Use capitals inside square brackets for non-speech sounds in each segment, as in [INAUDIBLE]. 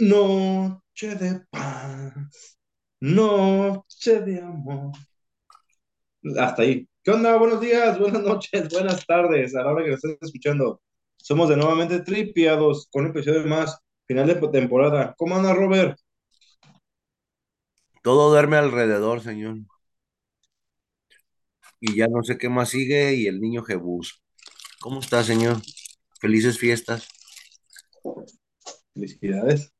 Noche de paz, noche de amor. Hasta ahí. ¿Qué onda? Buenos días, buenas noches, buenas tardes, a la hora que nos estés escuchando. Somos de nuevamente tripiados con un episodio más, final de temporada. ¿Cómo anda, Robert? Todo duerme alrededor, señor. Y ya no sé qué más sigue y el niño Jebús. ¿Cómo está, señor? Felices fiestas. Felicidades.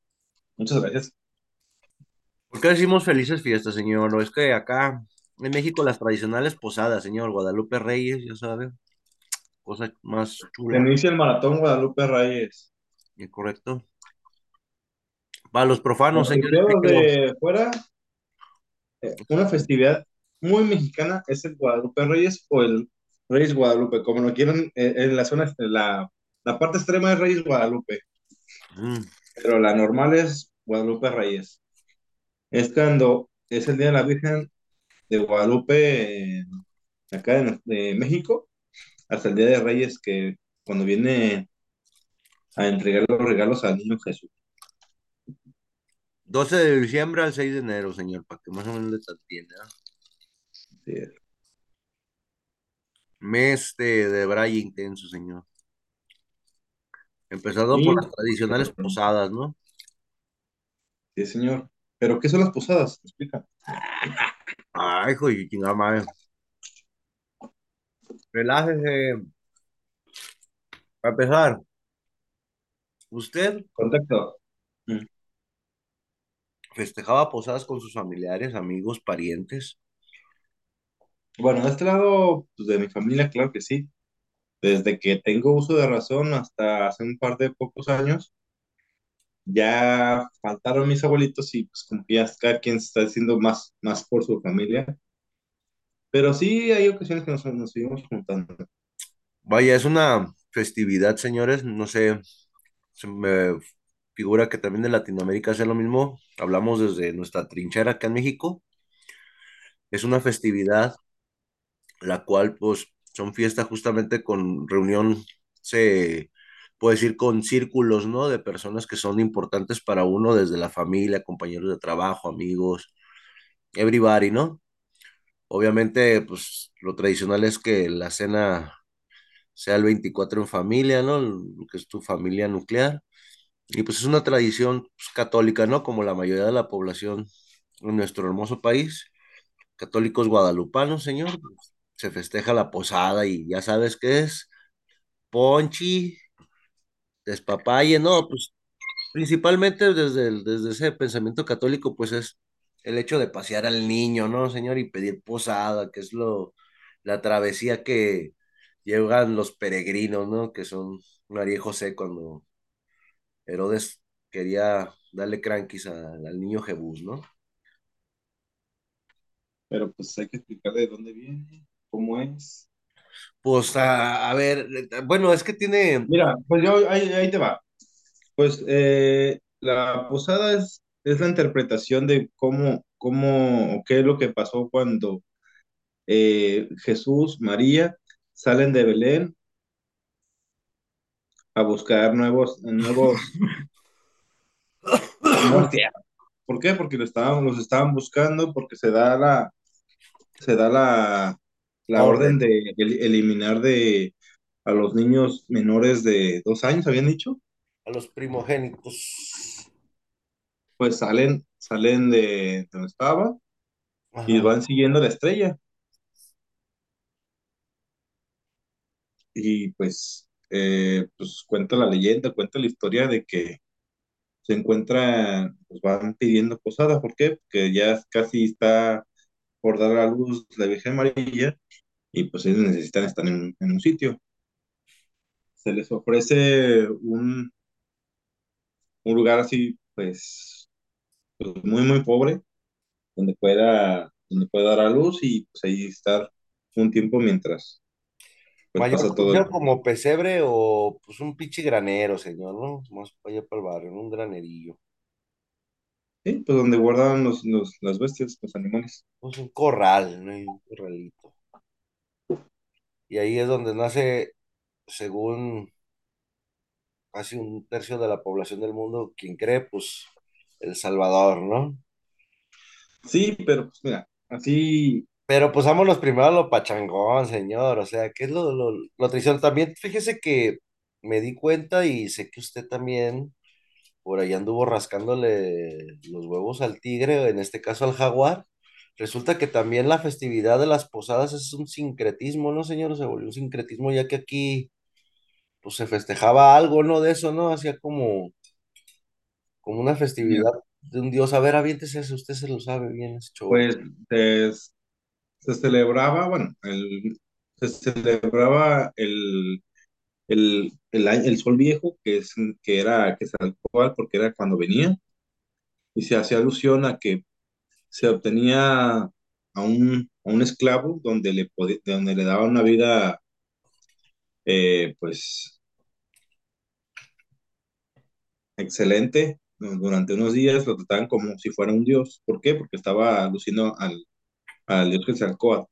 Muchas gracias. ¿Por qué decimos felices fiestas, señor? O es que acá en México las tradicionales posadas, señor, Guadalupe Reyes, ya sabe, cosa más Se chula, inicia el maratón Guadalupe Reyes. ¿es correcto? Para los profanos, señor, de fuera, eh, una festividad muy mexicana es el Guadalupe Reyes o el Reyes Guadalupe, como lo quieran, eh, en la zona, en la, la parte extrema es Reyes Guadalupe. Mm, pero la normal es Guadalupe Reyes. Es cuando es el Día de la Virgen de Guadalupe, eh, acá en de México, hasta el Día de Reyes, que cuando viene a entregar los regalos al niño Jesús. 12 de diciembre al 6 de enero, señor, para que más o menos le entienda. Sí, Mes de, de braille intenso, señor. Empezando por las tradicionales posadas, ¿no? sí, señor. ¿Pero qué son las posadas? Explica. Ay, hijo de chingada madre. Relájese. Para empezar, ¿usted Contacto. Mm. festejaba posadas con sus familiares, amigos, parientes? Bueno, de este lado, pues, de mi familia, claro que sí. Desde que tengo uso de razón hasta hace un par de pocos años, ya faltaron mis abuelitos y pues como cada quien se está haciendo más, más por su familia. Pero sí hay ocasiones que nos, nos seguimos juntando. Vaya, es una festividad, señores. No sé, se me figura que también de Latinoamérica sea lo mismo. Hablamos desde nuestra trinchera acá en México. Es una festividad la cual, pues, son fiestas justamente con reunión, se puede decir, con círculos, ¿no? De personas que son importantes para uno, desde la familia, compañeros de trabajo, amigos, everybody, ¿no? Obviamente, pues lo tradicional es que la cena sea el 24 en familia, ¿no? Lo que es tu familia nuclear. Y pues es una tradición pues, católica, ¿no? Como la mayoría de la población en nuestro hermoso país, católicos guadalupanos, señor. Se festeja la posada y ya sabes qué es, ponchi, despapalle, no, pues principalmente desde, el- desde ese pensamiento católico, pues es el hecho de pasear al niño, ¿no, señor? Y pedir posada, que es lo, la travesía que llevan los peregrinos, ¿no? Que son María y José cuando Herodes quería darle cranquis al niño Jebús, ¿no? Pero pues hay que explicar de dónde viene, cómo es. Pues a, a ver, bueno, es que tiene, Mira, pues yo ahí, ahí te va. Pues eh, la posada es, es la interpretación de cómo, cómo, o qué es lo que pasó cuando eh, Jesús, María salen de Belén a buscar nuevos, nuevos. [LAUGHS] ¿Por qué? Porque lo estaban, los estaban buscando, porque se da la, se da la, la orden de el- eliminar de a los niños menores de dos años, habían dicho, a los primogénitos. pues salen, salen de donde estaba y van siguiendo la estrella. Y pues, eh, pues cuenta la leyenda, cuenta la historia de que se encuentran, pues van pidiendo posada. ¿Por qué? Porque ya casi está por dar a luz la Virgen María y pues ellos necesitan estar en, en un sitio. Se les ofrece un, un lugar así, pues, pues, muy, muy pobre, donde pueda, donde pueda dar a luz y pues ahí estar un tiempo mientras pues Vaya, pasa todo el... como pesebre o pues un pinche granero, señor, ¿no? Más para allá para el barrio, un granerillo. Sí, pues donde guardan los, los, las bestias, los animales. Pues un corral, ¿no? Un corralito. Y ahí es donde nace, según casi un tercio de la población del mundo, quien cree, pues El Salvador, ¿no? Sí, pero pues mira, así, Pero pues vámonos primero a lo pachangón, señor. O sea, ¿qué es lo, lo, lo traición? También fíjese que me di cuenta y sé que usted también por ahí anduvo rascándole los huevos al tigre, en este caso al jaguar. Resulta que también la festividad de las posadas es un sincretismo, ¿no, señor? Se volvió un sincretismo ya que aquí pues se festejaba algo, ¿no? De eso, ¿no? Hacía como, como una festividad de un dios. A ver, aviéntese eso, usted se lo sabe bien, ese show. pues se celebraba, bueno, el, se celebraba el, el, el, el sol viejo, que, es, que era que cual porque era cuando venía, y se hacía alusión a que se obtenía a un, a un esclavo donde le, donde le daba una vida, eh, pues, excelente durante unos días, lo trataban como si fuera un dios. ¿Por qué? Porque estaba alucinando al, al dios Quetzalcóatl.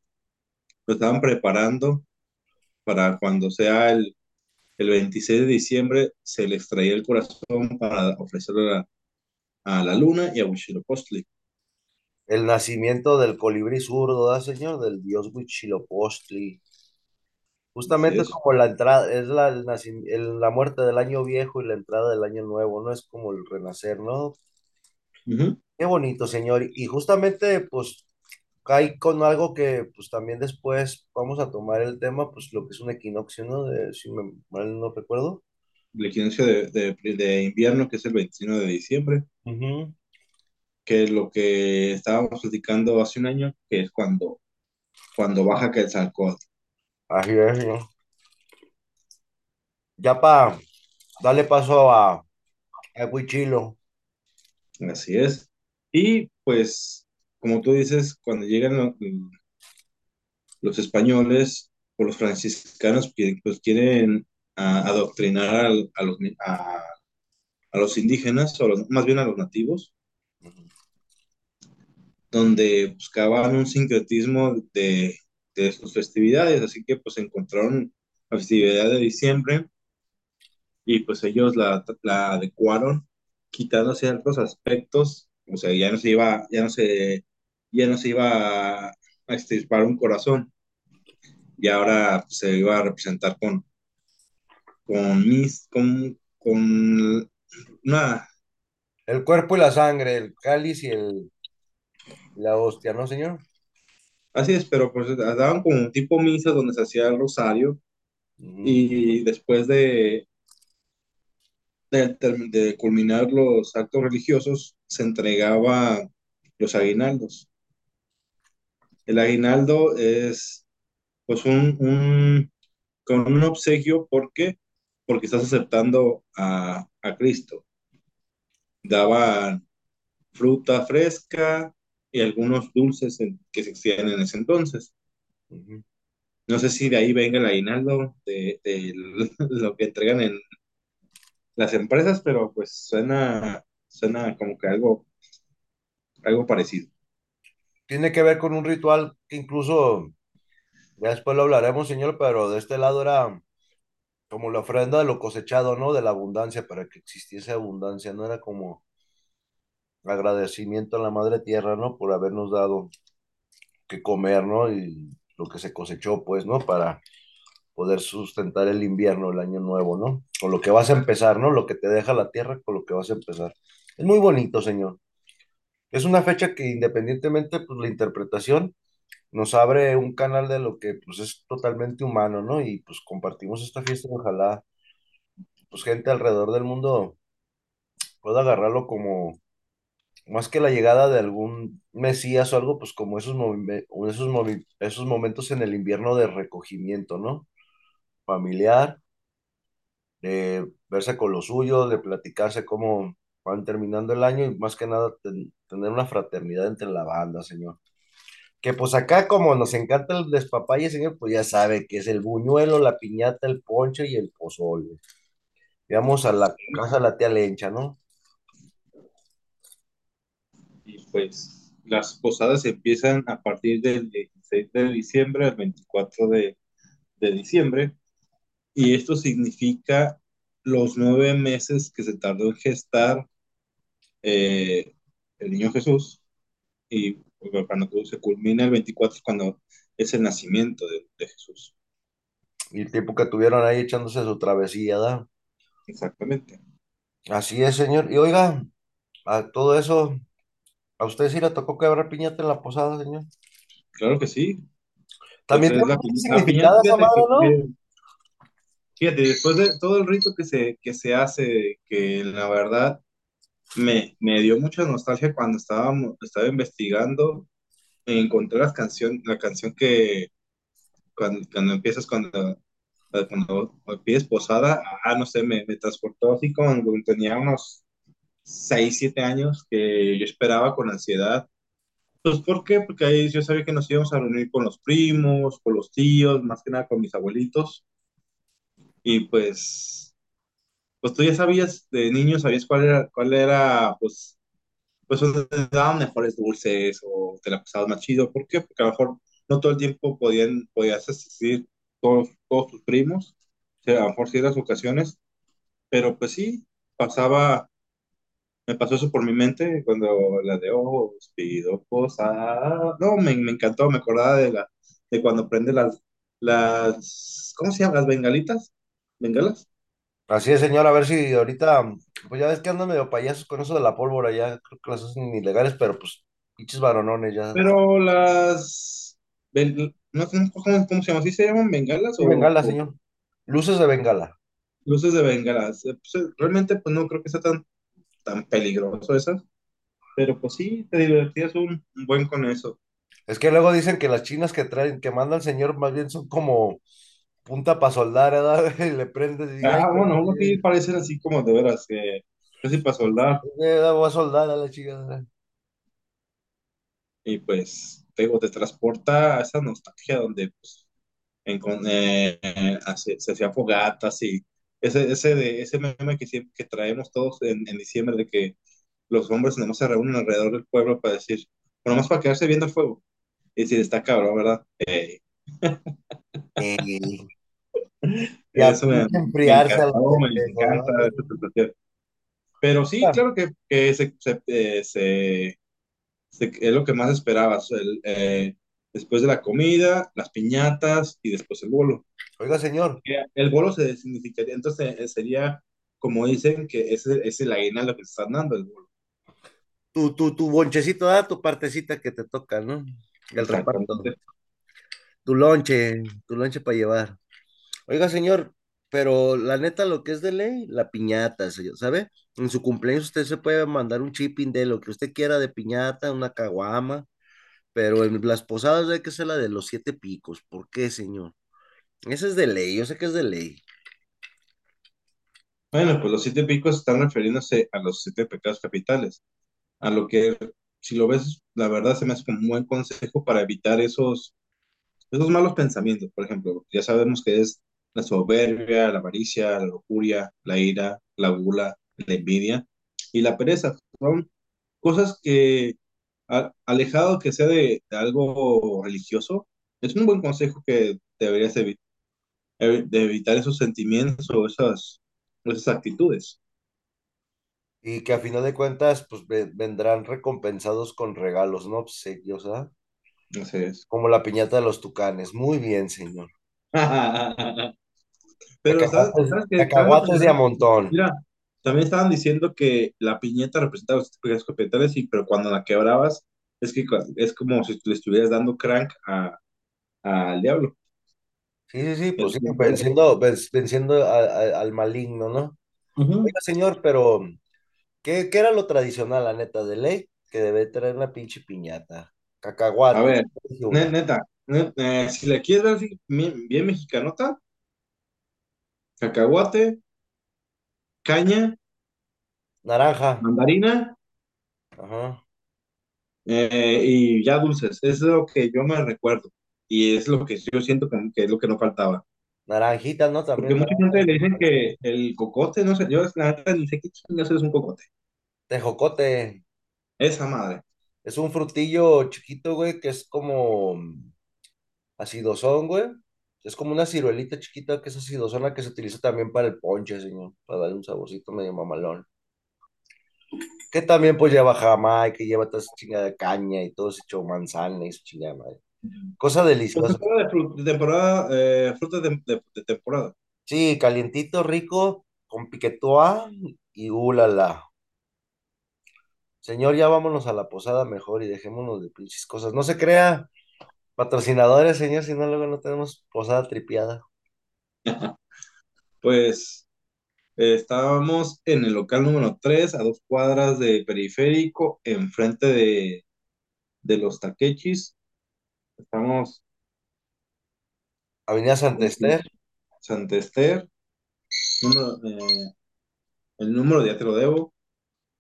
Lo estaban preparando para cuando sea el, el 26 de diciembre, se le extraía el corazón para ofrecerlo a, a la luna y a Huitzilopochtli. El nacimiento del colibrí zurdo, ¿da, señor? Del dios Huitzilopochtli. Justamente es como la entrada, es la, el nacim- el- la muerte del año viejo y la entrada del año nuevo, ¿no? Es como el renacer, ¿no? Qué bonito, señor. Y justamente, pues, cae con algo que, pues, también después vamos a tomar el tema, pues, lo que es un equinoccio, ¿no? De, si me mal no recuerdo. El equinoccio de, de, de invierno, que es el 21 de diciembre, que es lo que estábamos platicando hace un año, que es cuando, cuando baja Quetzalcóatl. Así es. Ya para darle paso a, a Huichilo. Así es. Y pues, como tú dices, cuando llegan lo- los españoles o los franciscanos, pues quieren a- adoctrinar al- a, los, a, a los indígenas, o los- más bien a los nativos, donde buscaban un sincretismo de, de sus festividades, así que pues encontraron la festividad de diciembre y pues ellos la, la adecuaron quitando ciertos aspectos, o sea, ya no se iba, ya no se, ya no se iba a, a extirpar un corazón, y ahora pues, se iba a representar con, con mis, con, con una, El cuerpo y la sangre, el cáliz y el, la hostia, ¿no, señor? así es, pero pues daban como un tipo misa donde se hacía el rosario, y después de, de, de culminar los actos religiosos, se entregaba los aguinaldos. El aguinaldo es pues un, un, con un obsequio, ¿por qué? Porque estás aceptando a, a Cristo. Daban fruta fresca y algunos dulces en- que se hacían en ese entonces. No sé si de ahí venga el aguinaldo, de, de [LAUGHS] lo que entregan en las empresas, pero pues suena, suena como que algo, algo parecido. Tiene que ver con un ritual que incluso, ya después lo hablaremos, señor, pero de este lado era como la ofrenda de lo cosechado, ¿no? De la abundancia, para que existiese abundancia, ¿no? Era como agradecimiento a la madre tierra, ¿no? Por habernos dado que comer, ¿no? Y lo que se cosechó, pues, ¿no? Para poder sustentar el invierno, el año nuevo, ¿no? Con lo que vas a empezar, ¿no? Lo que te deja la tierra con lo que vas a empezar. Es muy bonito, señor. Es una fecha que independientemente, pues, la interpretación nos abre un canal de lo que, pues, es totalmente humano, ¿no? Y, pues, compartimos esta fiesta, ojalá, pues, gente alrededor del mundo pueda agarrarlo como más que la llegada de algún mesías o algo, pues como esos, esos, esos momentos en el invierno de recogimiento, ¿no? Familiar, de verse con los suyos, de platicarse cómo van terminando el año y más que nada ten- tener una fraternidad entre la banda, señor. Que pues acá como nos encanta el despapalle, señor, pues ya sabe que es el buñuelo, la piñata, el ponche y el pozole. Vamos a la casa de la tía Lencha, ¿no? Y pues las posadas empiezan a partir del 16 de diciembre al 24 de, de diciembre. Y esto significa los nueve meses que se tardó en gestar eh, el niño Jesús y cuando se culmina el 24 es cuando es el nacimiento de, de Jesús. Y el tiempo que tuvieron ahí echándose su travesía, ¿da? Exactamente. Así es, señor. Y oiga, a todo eso, ¿a usted sí le tocó quebrar piñata en la posada, señor? Claro que sí. También tiene la, la significado piñata, esa fíjate, madre, ¿no? que- fíjate, después de todo el rito que se, que se hace, que la verdad me, me dio mucha nostalgia cuando estábamos, estaba investigando, encontré las canción, la canción que cuando, cuando empiezas, cuando, cuando pides posada, ah, no sé, me, me transportó así cuando tenía unos 6 7 años que yo esperaba con ansiedad. Pues, ¿por qué? Porque ahí yo sabía que nos íbamos a reunir con los primos, con los tíos, más que nada con mis abuelitos. Y pues, pues tú ya sabías de niño, sabías cuál era, cuál era, pues, pues te daban mejores dulces o te la pasabas más chido. ¿Por qué? Porque a lo mejor no todo el tiempo podían, podías asistir todos, todos tus primos, o sea, a lo mejor ciertas ocasiones, pero pues sí, pasaba, me pasó eso por mi mente cuando la de ojos pido posada. No, me, me encantó, me acordaba de la, de cuando prende las, las, ¿cómo se llaman? Las bengalitas, bengalas. Así es, señor. A ver si ahorita, pues ya ves que andan medio payasos con eso de la pólvora, ya creo que las hacen ilegales, pero pues, pinches varonones ya. Pero las, ben- no, ¿cómo, cómo- cómo se llama? ¿Sí se llaman bengalas o, bengala, o señor. Luces de bengala. luces de bengalas? Eh, pues, eh, realmente pues no creo que sea tan, tan peligroso esas, pero pues sí, te divertías un, un buen con eso. Es que luego dicen que las chinas que traen, que manda el señor, más bien son como punta para soldar, ¿verdad? [LAUGHS] Y le prendes y Ah, bueno, unos sí parecen así como de veras, que casi para soldar. eh, voy a soldar a la chica. Y pues, te digo, te transporta a esa nostalgia donde pues, en, eh, eh, hace- se hacían fogatas y ese, ese, de, ese meme que, siempre, que traemos todos en, en diciembre de que los hombres nomás se reúnen alrededor del pueblo para decir, bueno, más para quedarse viendo el fuego. Y decir, está cabrón, ¿verdad? Eh, [LAUGHS] Eh, y a eso me, pinche me enfriarse a los encantó, me pendejos, encanta ¿no? esa sensación. Pero sí, claro que, que se, se, eh, se- se- es lo que más esperabas. el, eh, después de la comida, las piñatas y después el bolo. Oiga, señor, El bolo se significaría, entonces eh, sería como dicen que ese es el aguinaldo que te están dando el bolo. tu, tu, tu bonchecito, da tu partecita que te toca, ¿no? El reparto. Tu lonche, tu lonche para llevar. Oiga, señor, pero la neta, lo que es de ley, la piñata, ¿sabe? En su cumpleaños usted se puede mandar un chipping de lo que usted quiera de piñata, una caguama, pero en las posadas hay que ser la de los siete picos. ¿Por qué, señor? Esa es de ley, yo sé que es de ley. Bueno, pues los siete picos están refiriéndose a los siete pecados capitales. A lo que, si lo ves, la verdad se me hace como un buen consejo para evitar esos Esos malos pensamientos, por ejemplo, ya sabemos que es la soberbia, la avaricia, la lujuria, la ira, la gula, la envidia y la pereza. Son cosas que, a- alejado que sea de, de algo religioso, es un buen consejo que deberías evi- de evitar esos sentimientos o esas, esas actitudes. Y que a final de cuentas, pues ve- vendrán recompensados con regalos, no obsequios, ¿ah? Así es. Como la piñata de los tucanes. Muy bien, señor. [LAUGHS] Pero, ¿sabes, Cacahuates, sabes qué? ¿Sabes lo que cacahuates de a montón. Mira, también estaban diciendo que la piñeta representaba los pecados capitales, y, pero cuando la quebrabas, es que es como si le estuvieras dando crank a- al diablo. Sí, sí, sí, pues sí, venciendo, ven- venciendo a- a- al maligno, ¿no? Oiga, señor, pero ¿qué, qué era lo tradicional, la neta, de ley? Que debe traer una pinche piñata. A Cacahuate. ver, ne- una. neta, ne- eh, si le quieres ver bien, bien mexicanota, cacahuate, caña, Naranja. mandarina Ajá. eh, y ya dulces. Eso es lo que yo me recuerdo. Y es lo que yo siento que, que es lo que no faltaba. Naranjita, ¿no? Porque También mucha gente le dicen que el cocote, no sé, yo la neta ni sé qué chingados es un cocote. tejocote. Esa madre. Es un frutillo chiquito, güey, que es como acidosón, güey. Es como una ciruelita chiquita que es acidosona que se utiliza también para el ponche, señor, para darle un saborcito medio mamalón. Que también pues lleva jamaica, que lleva toda esa chingada de caña y todo ese hecho manzana y su chingada madre. Cosa Pues deliciosa. temporada de, fru- de temporada, eh, frutas de, de- de temporada. Sí, calientito, rico, con piquetoa y ulala. Señor, ya vámonos a la posada mejor y dejémonos de pinches cosas. No se crea, patrocinadores, señor, si no luego no tenemos posada tripiada. [LAUGHS] Pues eh, estábamos en el local número 3 a dos cuadras de Periférico, enfrente de, de los Taquechis. Estamos Avenida Santa Esther, número, eh, el número ya te lo debo.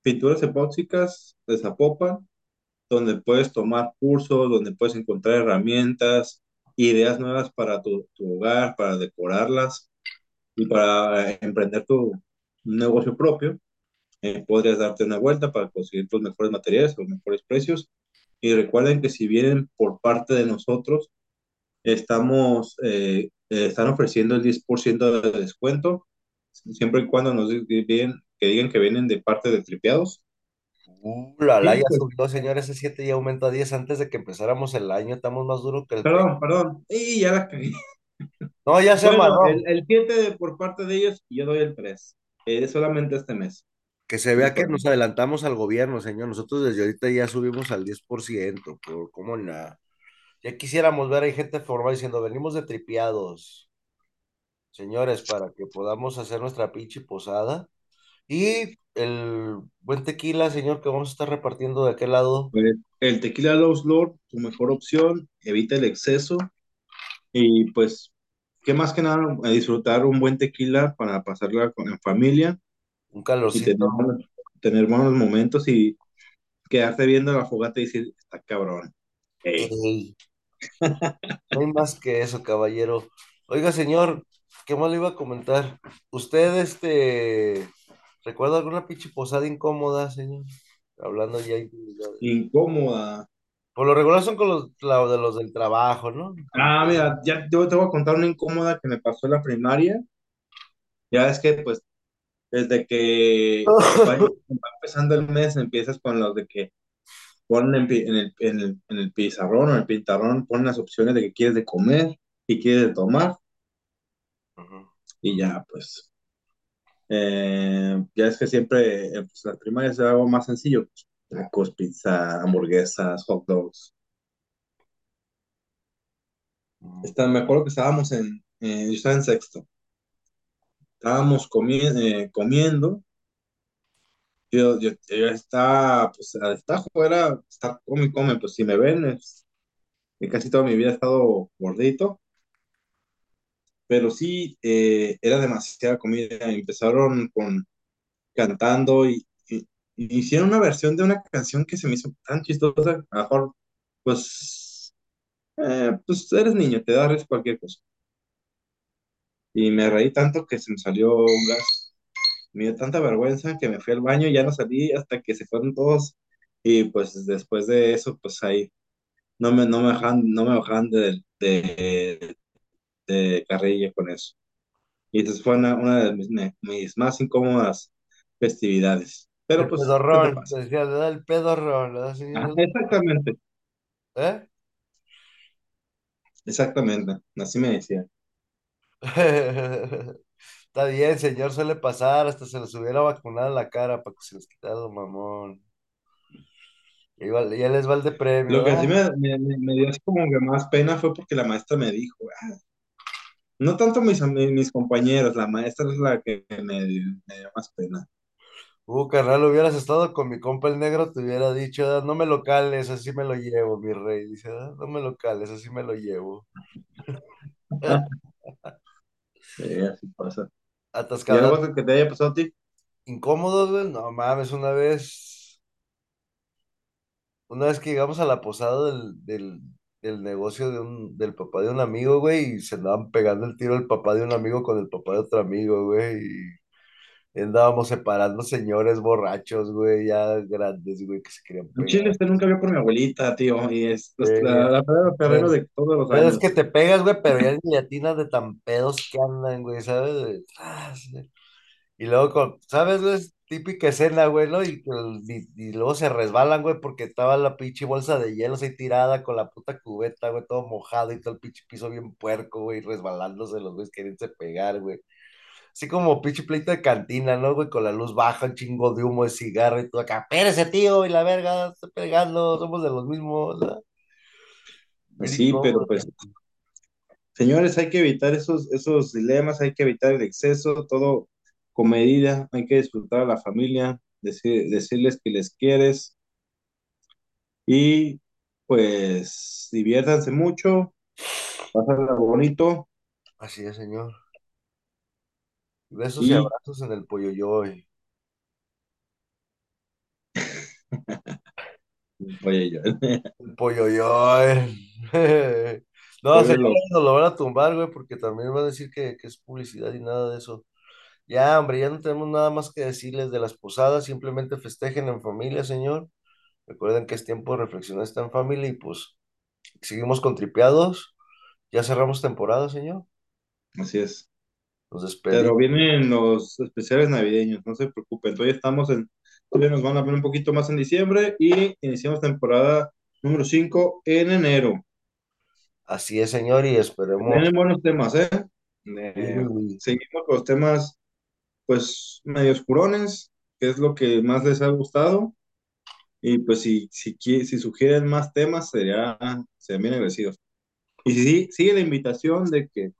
Pinturas epóxicas de Zapopan, donde puedes tomar cursos, donde puedes encontrar herramientas, ideas nuevas para tu, tu hogar, para decorarlas y para eh, emprender tu negocio propio. Eh, podrías darte una vuelta para conseguir los mejores materiales, los mejores precios. Y recuerden que si vienen por parte de nosotros, estamos, eh, eh, están ofreciendo el 10% de descuento, siempre y cuando nos digan que digan que vienen de parte de Tripeados. Ulala, Y ya pues, subió, señor, ese 7 ya aumentó a 10 antes de que empezáramos el año, estamos más duros que el... pe- perdón, perdón, y ya la. [LAUGHS] No, ya se Bueno, amarró. el, el 7 de- por parte de ellos y yo doy el 3. Es solamente este mes. Que se vea que nos adelantamos al gobierno, señor. Nosotros desde ahorita ya subimos al 10%, por cómo nada. Ya quisiéramos ver, hay gente formal diciendo, venimos de tripiados, señores, para que podamos hacer nuestra pinche posada. Y el buen tequila, señor, que vamos a estar repartiendo de aquel lado. Pues, el tequila Lowe's Lord, tu mejor opción, evita el exceso y pues, ¿qué más que nada? A disfrutar un buen tequila para pasarla con, en familia Un y calorcito. tener, buenos- tener buenos momentos y quedarte viendo la fogata y decir, está cabrón. No hay más que eso, caballero. Oiga, señor, ¿qué más le iba a comentar? ¿Usted, este, recuerda alguna pinche posada incómoda, señor? Hablando ya. incómoda. Por lo regular son con los, la- de los del trabajo, ¿no? Ah, mira, ya te, te voy a contar una incómoda que me pasó en la primaria. Ya es que, pues, desde que [LAUGHS] va, va empezando el mes, empiezas con los de que ponen en, en el, en el, en el pizarrón o en el pintarrón, ponen las opciones de que quieres de comer y quieres de tomar, y ya, pues, eh, ya es que siempre, eh, pues, las primarias es algo más sencillo, pues, tacos, pizza, hamburguesas, hot dogs. Está, me acuerdo que estábamos en, eh, yo estaba en sexto, estábamos comi- eh, comiendo, yo, yo, yo estaba, pues, a destajo era estar come come, pues, si me ven, casi toda mi vida he estado gordito, pero sí, eh, era demasiada comida. Empezaron con cantando y, y- y hicieron una versión de una canción que se me hizo tan chistosa. A lo mejor, pues, eh, pues eres niño, te da risa cualquier cosa. Y me reí tanto que se me salió un gas. Me dio tanta vergüenza que me fui al baño y ya no salí hasta que se fueron todos. Y pues después de eso, pues ahí no me, no me bajan, no me bajan de, de, de carrilla con eso. Y esa fue una, una de mis, mis más incómodas festividades. Pero El pues, ¿qué te pedorrón, pasa? te decía, le da el pedorrón, ¿verdad, Ajá, señor? exactamente, ¿Eh? exactamente, así me decía. [LAUGHS] Está bien, señor, suele pasar, hasta se les hubiera vacunado la cara para que se les quitara lo mamón. Igual, ya les va el de premio, Lo que sí me, me, me- me dio así como que más pena fue porque la maestra me dijo, "Ah", no tanto mis, mis compañeros, la maestra es la que me, dio me dio más pena. Uh, carnal, hubieras estado con mi compa el negro, te hubiera dicho, "Ah, no me lo cales, así me lo llevo, mi rey. Dice, "Ah, no me lo cales, así me lo llevo. Sí, así pasa. ¿Y Atascada. algo que te haya pasado a ti? Incómodo, güey. No mames, una vez, una vez que llegamos a la posada del, del, del negocio de un, del papá de un amigo, güey, y se andaban pegando el tiro el papá de un amigo con el papá de otro amigo, güey. Y Andábamos separando señores borrachos, güey, ya grandes, güey, que se querían En pegar. Chile usted nunca vio por mi abuelita, tío, y es pues, la, la pues, de todos los pues es que años. te pegas, güey, pero ya ni de tan pedos que andan, güey, ¿sabes? Güey. Y luego, con, ¿sabes, güey? Típica escena, güey, ¿no? Y, el- y, y luego se resbalan, güey, porque estaba la pinche bolsa de hielo ahí tirada con la puta cubeta, güey, todo mojado y todo el pinche piso bien puerco, güey, resbalándose los güeyes queriéndose pegar, güey. Así como pinche pleito de cantina, ¿no, güey? Con la luz baja, un chingo de humo de cigarro y todo acá. Espérese, tío, y la verga, estoy pegando, somos de los mismos, ¿no? Pues sí, pero pues, señores, hay que evitar esos, esos dilemas, hay que evitar el exceso, todo con medida, hay que disfrutar a la familia, decir- decirles que les quieres y pues diviértanse mucho, pásenla bonito Así es, señor. Besos y y abrazos en el pollo yoy. oye, [LAUGHS] yo, El pollo yoy. [LAUGHS] No, señor, nos lo van a tumbar, güey, porque también van a decir que, que es publicidad y nada de eso. Ya, hombre, ya no tenemos nada más que decirles de las posadas, simplemente festejen en familia, señor. Recuerden que es tiempo de reflexionar está en familia y pues seguimos con tripeados. Ya cerramos temporada, señor. así es. Nos Pero despedimos. vienen los especiales navideños, no se preocupen. Todavía estamos en, todavía nos van a ver un poquito más en diciembre y iniciamos temporada número 5 en enero. Así es, señor, y esperemos. Vienen buenos temas, ¿eh? Eh, seguimos con los temas, pues, medio oscurones, que es lo que más les ha gustado. Y pues, si, si, si sugieren más temas, sería, serían bien agradecidos. Y sí, sigue la invitación de que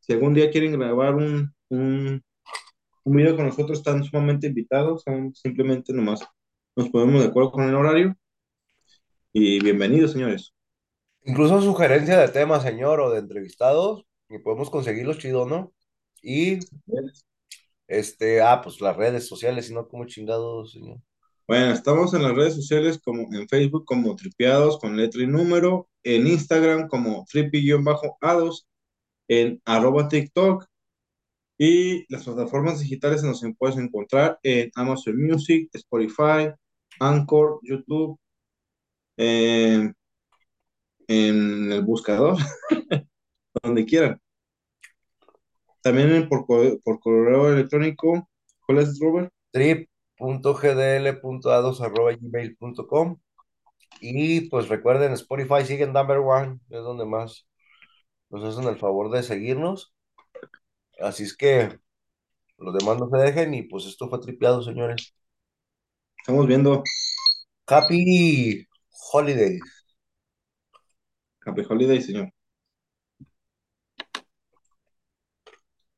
si algún día quieren grabar un, un un video con nosotros, están sumamente invitados, son simplemente nomás nos ponemos de acuerdo con el horario y bienvenidos, señores. Incluso sugerencia de temas, señor, o de entrevistados, y podemos conseguirlos chido, ¿no? Y este, ah, pues las redes sociales, si no, como chingados, señor. Bueno, estamos en las redes sociales como en Facebook como Tripeados con letra y número, en Instagram como tripi-ados, en arroba TikTok y las plataformas digitales nos puedes encontrar en Amazon Music, Spotify, Anchor, YouTube, en, en el buscador, [LAUGHS] donde quieran. También en- por, co- por correo electrónico. ¿Cuál es, Robert? trip.gdl.ados.gmail.com y pues recuerden, Spotify siguen number one, es donde más nos hacen el favor de seguirnos. Así es que los demás no se dejen y pues esto fue tripeado, señores. Estamos viendo Happy Holidays. Happy Holiday, señor.